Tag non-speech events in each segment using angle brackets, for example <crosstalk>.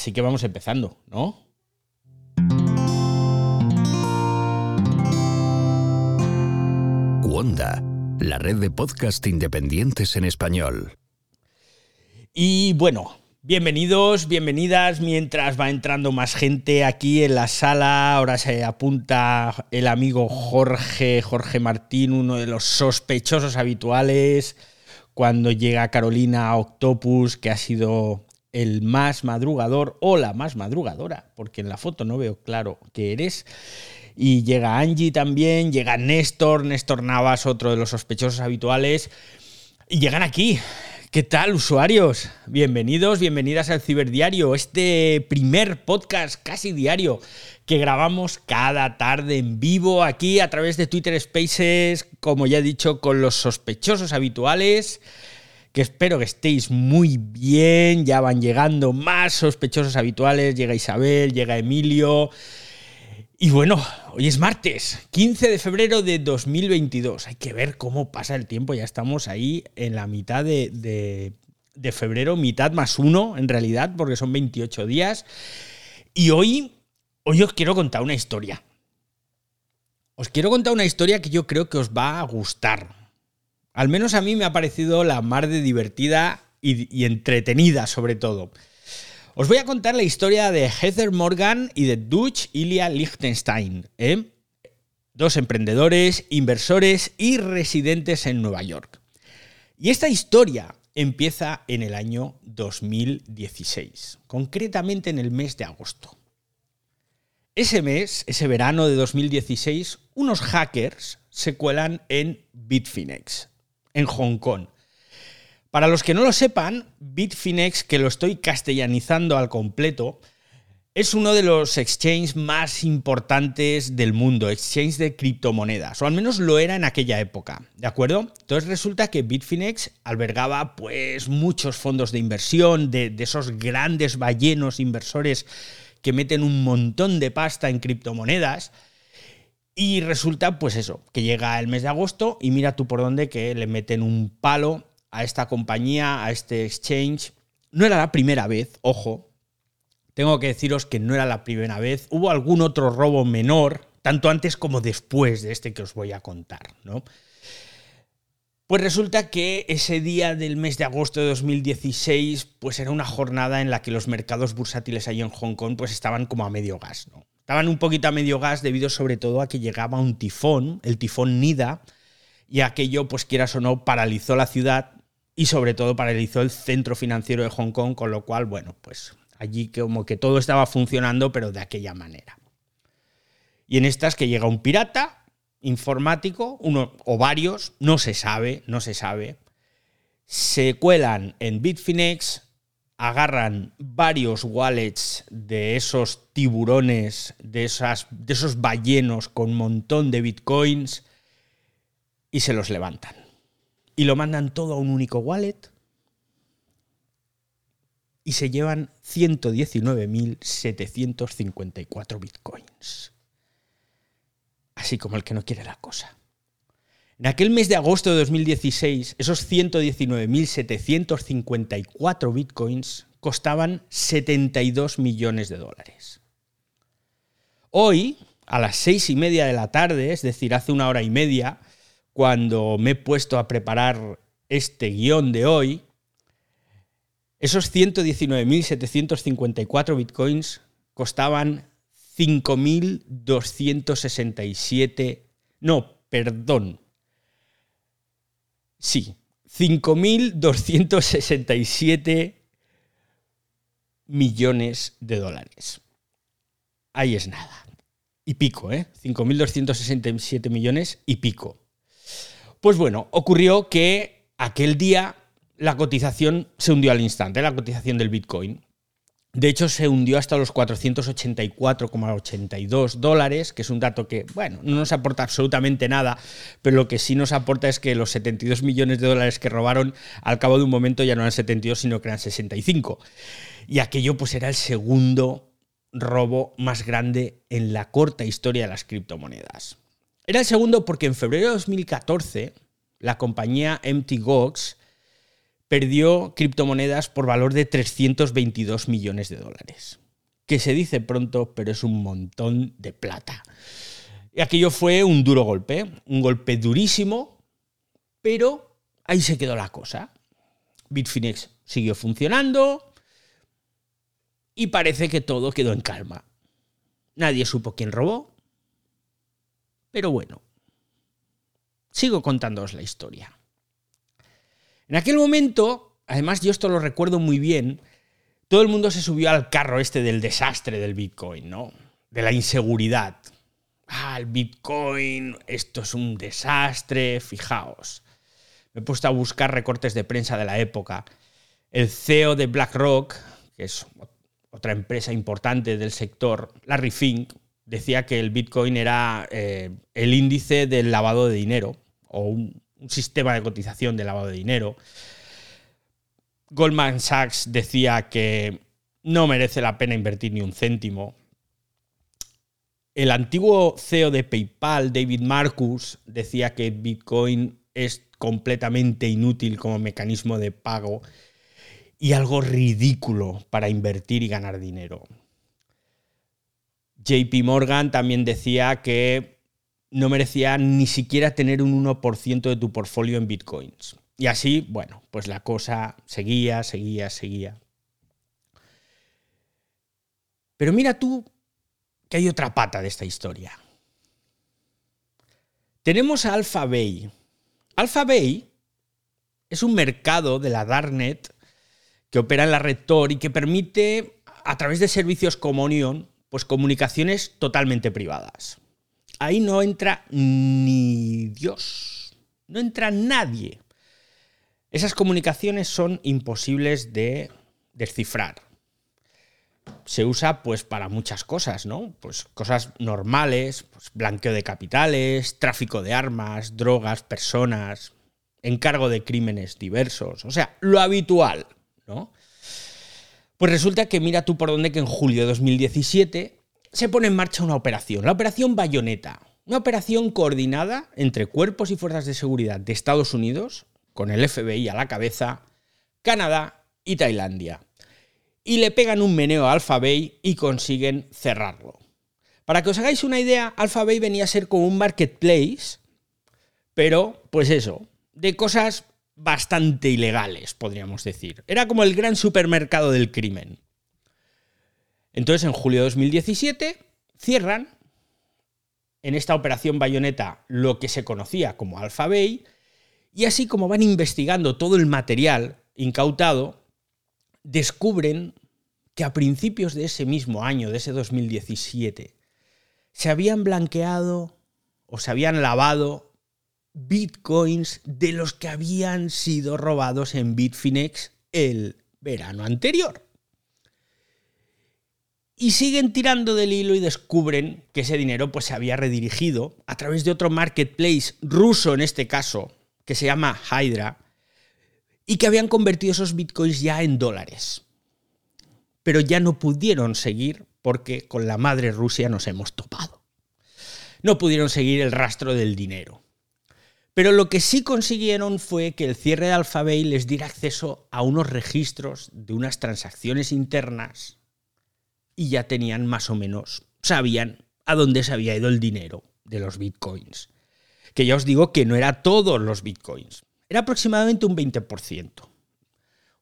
Así que vamos empezando, ¿no? Wanda, la red de podcast independientes en español. Y bueno, bienvenidos, bienvenidas, mientras va entrando más gente aquí en la sala, ahora se apunta el amigo Jorge, Jorge Martín, uno de los sospechosos habituales, cuando llega Carolina Octopus, que ha sido el más madrugador o la más madrugadora, porque en la foto no veo claro que eres. Y llega Angie también, llega Néstor, Néstor Navas, otro de los sospechosos habituales. Y llegan aquí. ¿Qué tal, usuarios? Bienvenidos, bienvenidas al Ciberdiario, este primer podcast casi diario que grabamos cada tarde en vivo aquí a través de Twitter Spaces, como ya he dicho, con los sospechosos habituales que espero que estéis muy bien, ya van llegando más sospechosos habituales, llega Isabel, llega Emilio. Y bueno, hoy es martes, 15 de febrero de 2022. Hay que ver cómo pasa el tiempo, ya estamos ahí en la mitad de, de, febrero, mitad más uno en realidad, porque son 28 días. Y hoy, hoy os quiero contar una historia. Os quiero contar una historia que yo creo que os va a gustar. Al menos a mí me ha parecido la mar de divertida y, entretenida sobre todo. Os voy a contar la historia de Heather Morgan y de Dutch Ilya Liechtenstein, ¿eh? dos emprendedores, inversores y residentes en Nueva York. Y esta historia empieza en el año 2016, concretamente en el mes de agosto. Ese mes, ese verano de 2016, unos hackers se cuelan en Bitfinex, en Hong Kong. Para los que no lo sepan, Bitfinex, que lo estoy castellanizando al completo, es uno de los exchanges más importantes del mundo, exchange de criptomonedas, o al menos lo era en aquella época, ¿de acuerdo? Entonces resulta que Bitfinex albergaba pues muchos fondos de inversión, de, de esos grandes ballenos inversores que meten un montón de pasta en criptomonedas, y resulta, pues eso, que llega el mes de agosto y mira tú por dónde que le meten un palo a esta compañía, a este exchange. No era la primera vez, ojo. Tengo que deciros que no era la primera vez. Hubo algún otro robo menor, tanto antes como después de este que os voy a contar, ¿no? Pues resulta que ese día del mes de agosto de 2016, pues era una jornada en la que los mercados bursátiles ahí en Hong Kong pues estaban como a medio gas, ¿no? Estaban un poquito a medio gas debido sobre todo a que llegaba un tifón, el tifón Nida, y aquello, pues quieras o no, paralizó la ciudad y sobre todo paralizó el centro financiero de Hong Kong, con lo cual, bueno, pues allí como que todo estaba funcionando, pero de aquella manera. Y en estas que llega un pirata informático, uno o varios, no se sabe, no se sabe, se cuelan en Bitfinex, agarran varios wallets de esos tiburones, de, esas, de esos ballenos con un montón de bitcoins y se los levantan. Y lo mandan todo a un único wallet y se llevan 119.754 bitcoins. Así como el que no quiere la cosa. En aquel mes de agosto de 2016, esos 119.754 bitcoins costaban 72 millones de dólares. Hoy, a las seis y media de la tarde, es decir, hace una hora y media, cuando me he puesto a preparar este guion de hoy, esos 119.754 bitcoins costaban 5.267... No, perdón, Sí, 5.267 millones de dólares. Ahí es nada. Y pico, ¿eh? 5.267 millones y pico. Pues bueno, ocurrió que aquel día la cotización se hundió al instante, la cotización del Bitcoin. De hecho, se hundió hasta los 484,82 dólares, que es un dato que, bueno, no nos aporta absolutamente nada, pero lo que sí nos aporta es que los 72 millones de dólares que robaron al cabo de un momento ya no eran 72, sino que eran 65. Y aquello pues era el segundo robo más grande en la corta historia de las criptomonedas. Era el segundo porque en febrero de 2014 la compañía MT Gox perdió criptomonedas por valor de 322 millones de dólares. Que se dice pronto, pero es un montón de plata. Y aquello fue un duro golpe, un golpe durísimo, pero ahí se quedó la cosa. Bitfinex siguió funcionando y parece que todo quedó en calma. Nadie supo quién robó, pero bueno, sigo contándoos la historia. En aquel momento, además yo esto lo recuerdo muy bien, todo el mundo se subió al carro este del desastre del Bitcoin, ¿no? De la inseguridad. Ah, el Bitcoin, esto es un desastre, fijaos. Me he puesto a buscar recortes de prensa de la época. El CEO de BlackRock, que es otra empresa importante del sector, Larry Fink, decía que el Bitcoin era eh, el índice del lavado de dinero o un, un sistema de cotización de lavado de dinero. Goldman Sachs decía que no merece la pena invertir ni un céntimo. El antiguo CEO de PayPal, David Marcus, decía que Bitcoin es completamente inútil como mecanismo de pago y algo ridículo para invertir y ganar dinero. JP Morgan también decía que no merecía ni siquiera tener un 1% de tu portfolio en bitcoins. Y así, bueno, pues la cosa seguía, seguía, seguía. Pero mira tú que hay otra pata de esta historia. Tenemos a AlphaBay. AlphaBay es un mercado de la Darknet que opera en la red Tor y que permite, a través de servicios como Onion, pues comunicaciones totalmente privadas. Ahí no entra ni Dios, no entra nadie. Esas comunicaciones son imposibles de descifrar. Se usa pues para muchas cosas, ¿no? Pues cosas normales, pues blanqueo de capitales, tráfico de armas, drogas, personas, encargo de crímenes diversos, o sea, lo habitual, ¿no? Pues resulta que mira tú por dónde que en julio de 2017 se pone en marcha una operación, la operación Bayoneta, una operación coordinada entre cuerpos y fuerzas de seguridad de Estados Unidos, con el FBI a la cabeza, Canadá y Tailandia. Y le pegan un meneo a Alphabay y consiguen cerrarlo. Para que os hagáis una idea, Alphabay venía a ser como un marketplace, pero pues eso, de cosas bastante ilegales, podríamos decir. Era como el gran supermercado del crimen. Entonces, en julio de 2017, cierran en esta operación Bayoneta lo que se conocía como Alpha Bay, y así como van investigando todo el material incautado, descubren que a principios de ese mismo año, de ese 2017, se habían blanqueado o se habían lavado bitcoins de los que habían sido robados en Bitfinex el verano anterior y siguen tirando del hilo y descubren que ese dinero pues, se había redirigido a través de otro marketplace ruso en este caso, que se llama Hydra, y que habían convertido esos bitcoins ya en dólares. Pero ya no pudieron seguir porque con la madre Rusia nos hemos topado. No pudieron seguir el rastro del dinero. Pero lo que sí consiguieron fue que el cierre de Alphabay les diera acceso a unos registros de unas transacciones internas y ya tenían más o menos, sabían a dónde se había ido el dinero de los bitcoins. Que ya os digo que no era todos los bitcoins, era aproximadamente un 20%.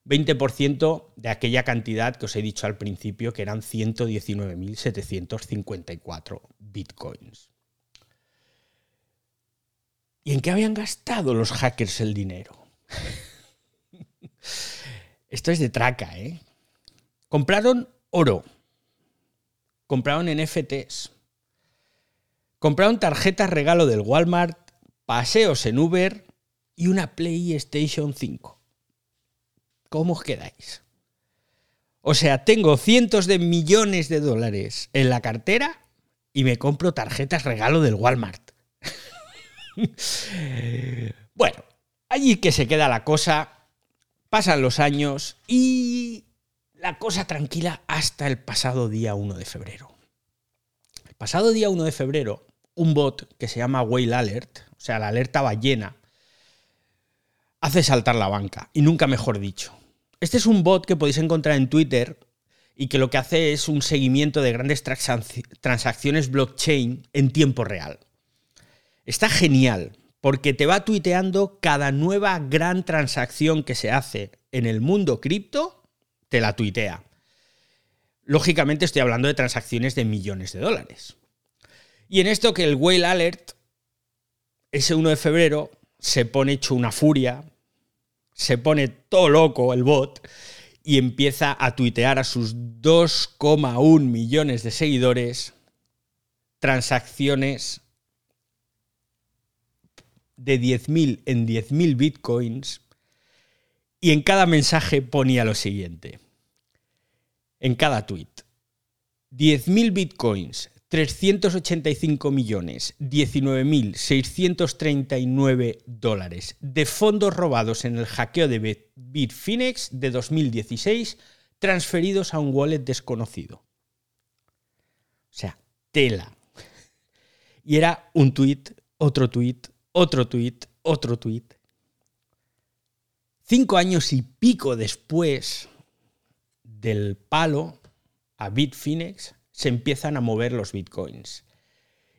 20% de aquella cantidad que os he dicho al principio, que eran 119.754 bitcoins. ¿Y en qué habían gastado los hackers el dinero? <laughs> Esto es de traca, ¿eh? Compraron oro, compraron NFTs, compraron tarjetas regalo del Walmart, paseos en Uber y una PlayStation 5. ¿Cómo os quedáis? O sea, tengo cientos de millones de dólares en la cartera y me compro tarjetas regalo del Walmart. <laughs> bueno, allí que se queda la cosa, pasan los años y la cosa tranquila hasta el pasado día 1 de febrero. El pasado día 1 de febrero, un bot que se llama Whale Alert, o sea, la alerta ballena, hace saltar la banca, y nunca mejor dicho. Este es un bot que podéis encontrar en Twitter y que lo que hace es un seguimiento de grandes transacciones blockchain en tiempo real. Está genial, porque te va tuiteando cada nueva gran transacción que se hace en el mundo cripto, te la tuitea. Lógicamente estoy hablando de transacciones de millones de dólares. Y en esto que el Whale Alert, ese 1 de febrero, se pone hecho una furia, se pone todo loco el bot y empieza a tuitear a sus 2,1 millones de seguidores transacciones de 10.000 en 10.000 bitcoins y en cada mensaje ponía lo siguiente. En cada tweet. 10.000 bitcoins, 385 millones, 19.639 dólares de fondos robados en el hackeo de Bitfinex de 2016 transferidos a un wallet desconocido. O sea, tela. Y era un tweet, otro tweet, otro tweet, otro tweet. Cinco años y pico después del palo a Bitfinex, se empiezan a mover los bitcoins.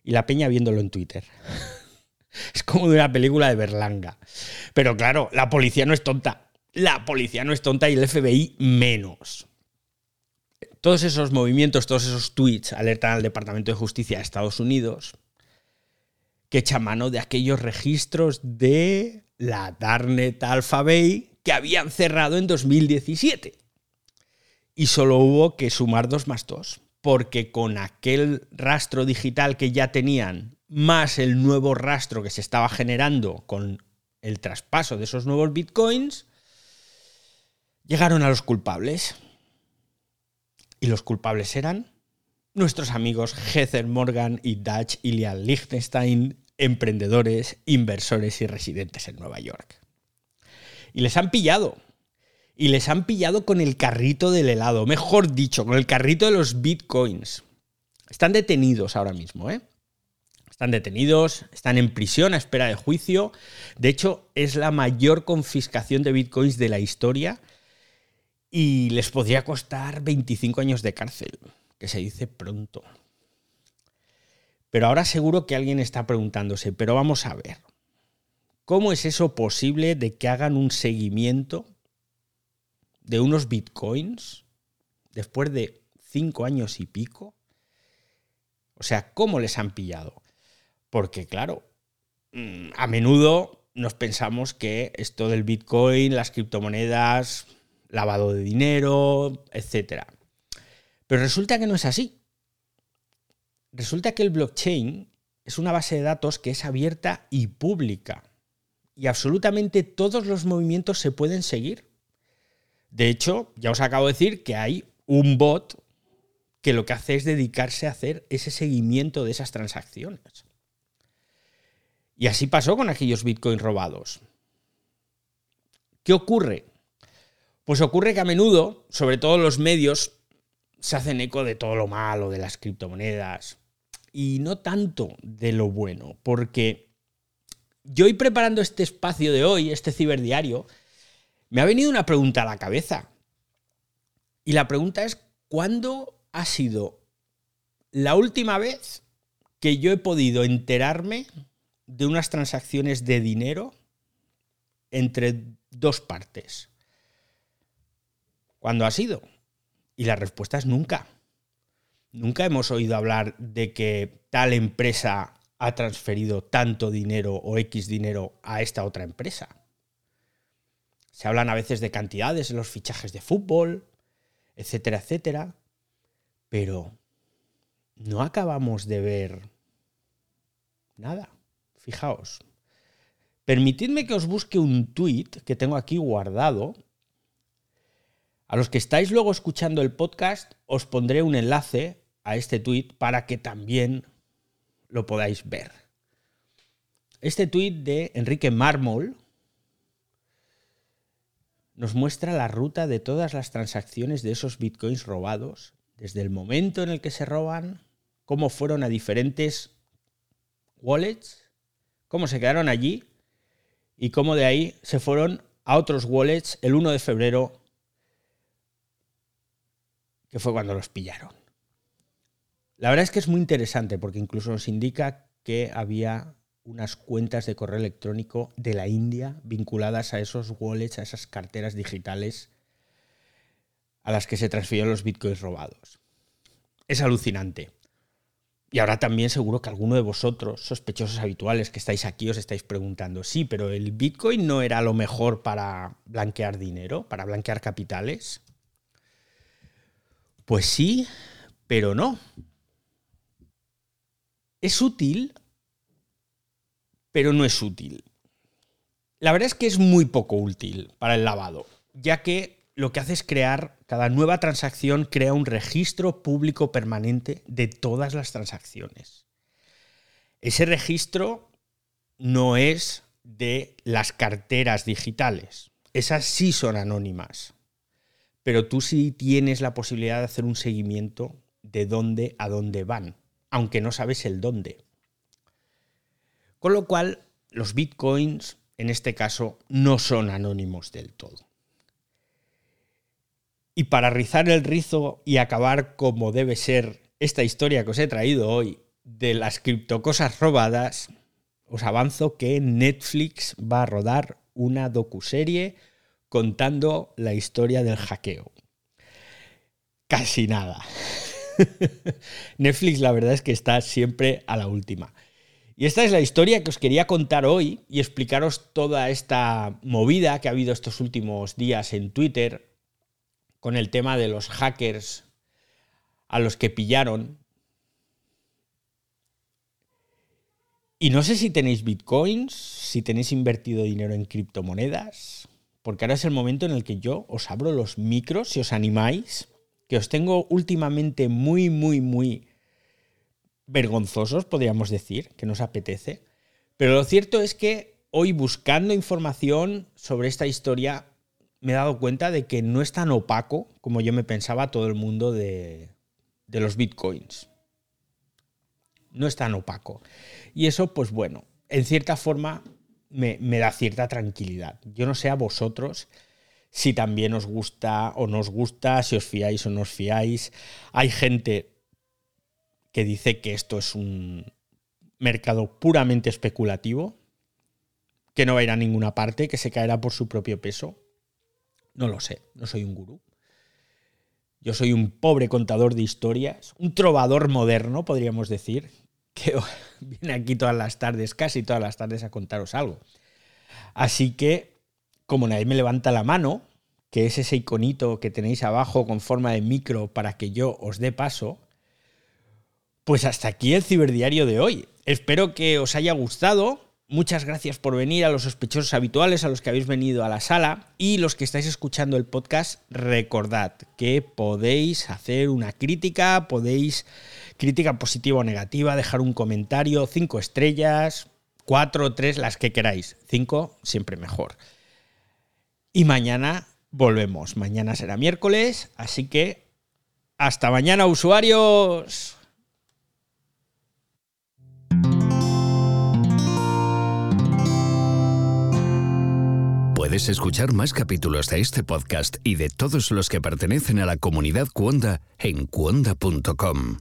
Y la peña viéndolo en Twitter. <laughs> es como de una película de Berlanga. Pero claro, la policía no es tonta. La policía no es tonta y el FBI menos. Todos esos movimientos, todos esos tweets alertan al Departamento de Justicia de Estados Unidos que echa mano de aquellos registros de la Darnet Alphabet que habían cerrado en 2017. Y solo hubo que sumar dos más dos porque con aquel rastro digital que ya tenían, más el nuevo rastro que se estaba generando con el traspaso de esos nuevos bitcoins, llegaron a los culpables. Y los culpables eran nuestros amigos Heather Morgan y Dutch Ilian Liechtenstein, emprendedores, inversores y residentes en Nueva York. Y les han pillado y les han pillado con el carrito del helado, mejor dicho, con el carrito de los bitcoins. Están detenidos ahora mismo, ¿eh? Están detenidos, están en prisión a espera de juicio. De hecho, es la mayor confiscación de bitcoins de la historia y les podría costar 25 años de cárcel, que se dice pronto. Pero ahora seguro que alguien está preguntándose, pero vamos a ver, ¿cómo es eso posible de que hagan un seguimiento de unos bitcoins después de cinco años y pico. O sea, ¿cómo les han pillado? Porque claro, mm, a menudo nos pensamos que esto del bitcoin, las criptomonedas, lavado de dinero, etc. Pero resulta que no es así. Resulta que el blockchain es una base de datos que es abierta y pública. Y absolutamente todos los movimientos se pueden seguir. De hecho, ya os acabo de decir que hay un bot que lo que hace es dedicarse a hacer ese seguimiento de esas transacciones. Y así pasó con aquellos bitcoins robados. ¿Qué ocurre? Pues ocurre que a menudo, sobre todo los medios, se hacen eco de todo lo malo de las criptomonedas y no tanto de lo bueno, porque yo hoy preparando este espacio de hoy, este ciberdiario, me ha venido una pregunta a la cabeza. Y la pregunta es, ¿cuándo ha sido la última vez que yo he podido enterarme de unas transacciones de dinero entre dos partes? ¿Cuándo ha sido? Y la respuesta es nunca. Nunca hemos oído hablar de que tal empresa ha transferido tanto dinero o X dinero a esta otra empresa. Se hablan a veces de cantidades en los fichajes de fútbol, etcétera, etcétera, pero no acabamos de ver nada. Fijaos. Permitidme que os busque un tweet que tengo aquí guardado. A los que estáis luego escuchando el podcast, os pondré un enlace a este tweet para que también lo podáis ver. Este tweet de Enrique Mármol, nos muestra la ruta de todas las transacciones de esos bitcoins robados, desde el momento en el que se roban, cómo fueron a diferentes wallets, cómo se quedaron allí y cómo de ahí se fueron a otros wallets el 1 de febrero, que fue cuando los pillaron. La verdad es que es muy interesante porque incluso nos indica que había unas cuentas de correo electrónico de la India vinculadas a esos wallets, a esas carteras digitales a las que se transfirieron los bitcoins robados. Es alucinante. Y ahora también seguro que alguno de vosotros, sospechosos habituales que estáis aquí, os estáis preguntando, sí, pero el Bitcoin no era lo mejor para blanquear dinero, para blanquear capitales. Pues sí, pero no. Es útil, pero no es útil. La verdad es que es muy poco útil para el lavado, ya que lo que hace es crear, cada nueva transacción crea un registro público permanente de todas las transacciones. Ese registro no es de las carteras digitales. Esas sí son anónimas. Pero tú sí tienes la posibilidad de hacer un seguimiento de dónde a dónde van, aunque no sabes el dónde. Con lo cual, los bitcoins, en este caso, no son anónimos del todo. Y para rizar el rizo y acabar como debe ser esta historia que os he traído hoy de las criptocosas robadas, os avanzo que Netflix va a rodar una docuserie contando la historia del hackeo. Casi nada. <laughs> Netflix la verdad es que está siempre a la última. Y esta es la historia que os quería contar hoy y explicaros toda esta movida que ha habido estos últimos días en Twitter con el tema de los hackers a los que pillaron. Y no sé si tenéis bitcoins, si tenéis invertido dinero en criptomonedas, porque ahora es el momento en el que yo os abro los micros, si os animáis, que os tengo últimamente muy, muy, muy vergonzosos, podríamos decir, que nos apetece. Pero lo cierto es que hoy buscando información sobre esta historia me he dado cuenta de que no es tan opaco como yo me pensaba todo el mundo de, los bitcoins. No es tan opaco. Y eso, pues bueno, en cierta forma me, me, da cierta tranquilidad. Yo no sé a vosotros si también os gusta o no os gusta, si os fiáis o no os fiáis. Hay gente que dice que esto es un mercado puramente especulativo, que no va a ir a ninguna parte, que se caerá por su propio peso. No lo sé, no soy un gurú. Yo soy un pobre contador de historias, un trovador moderno, podríamos decir, que <laughs> viene aquí todas las tardes, casi todas las tardes, a contaros algo. Así que, como nadie me levanta la mano, que es ese iconito que tenéis abajo con forma de micro para que yo os dé paso, pues hasta aquí el ciberdiario de hoy. Espero que os haya gustado. Muchas gracias por venir a los sospechosos habituales, a los que habéis venido a la sala y los que estáis escuchando el podcast, recordad que podéis hacer una crítica, podéis crítica positiva o negativa, dejar un comentario, cinco estrellas, cuatro, tres, las que queráis. Cinco, siempre mejor. Y mañana volvemos. Mañana será miércoles, así que hasta mañana, usuarios. Puedes escuchar más capítulos de este podcast y de todos los que pertenecen a la comunidad Cuonda en cuonda.com.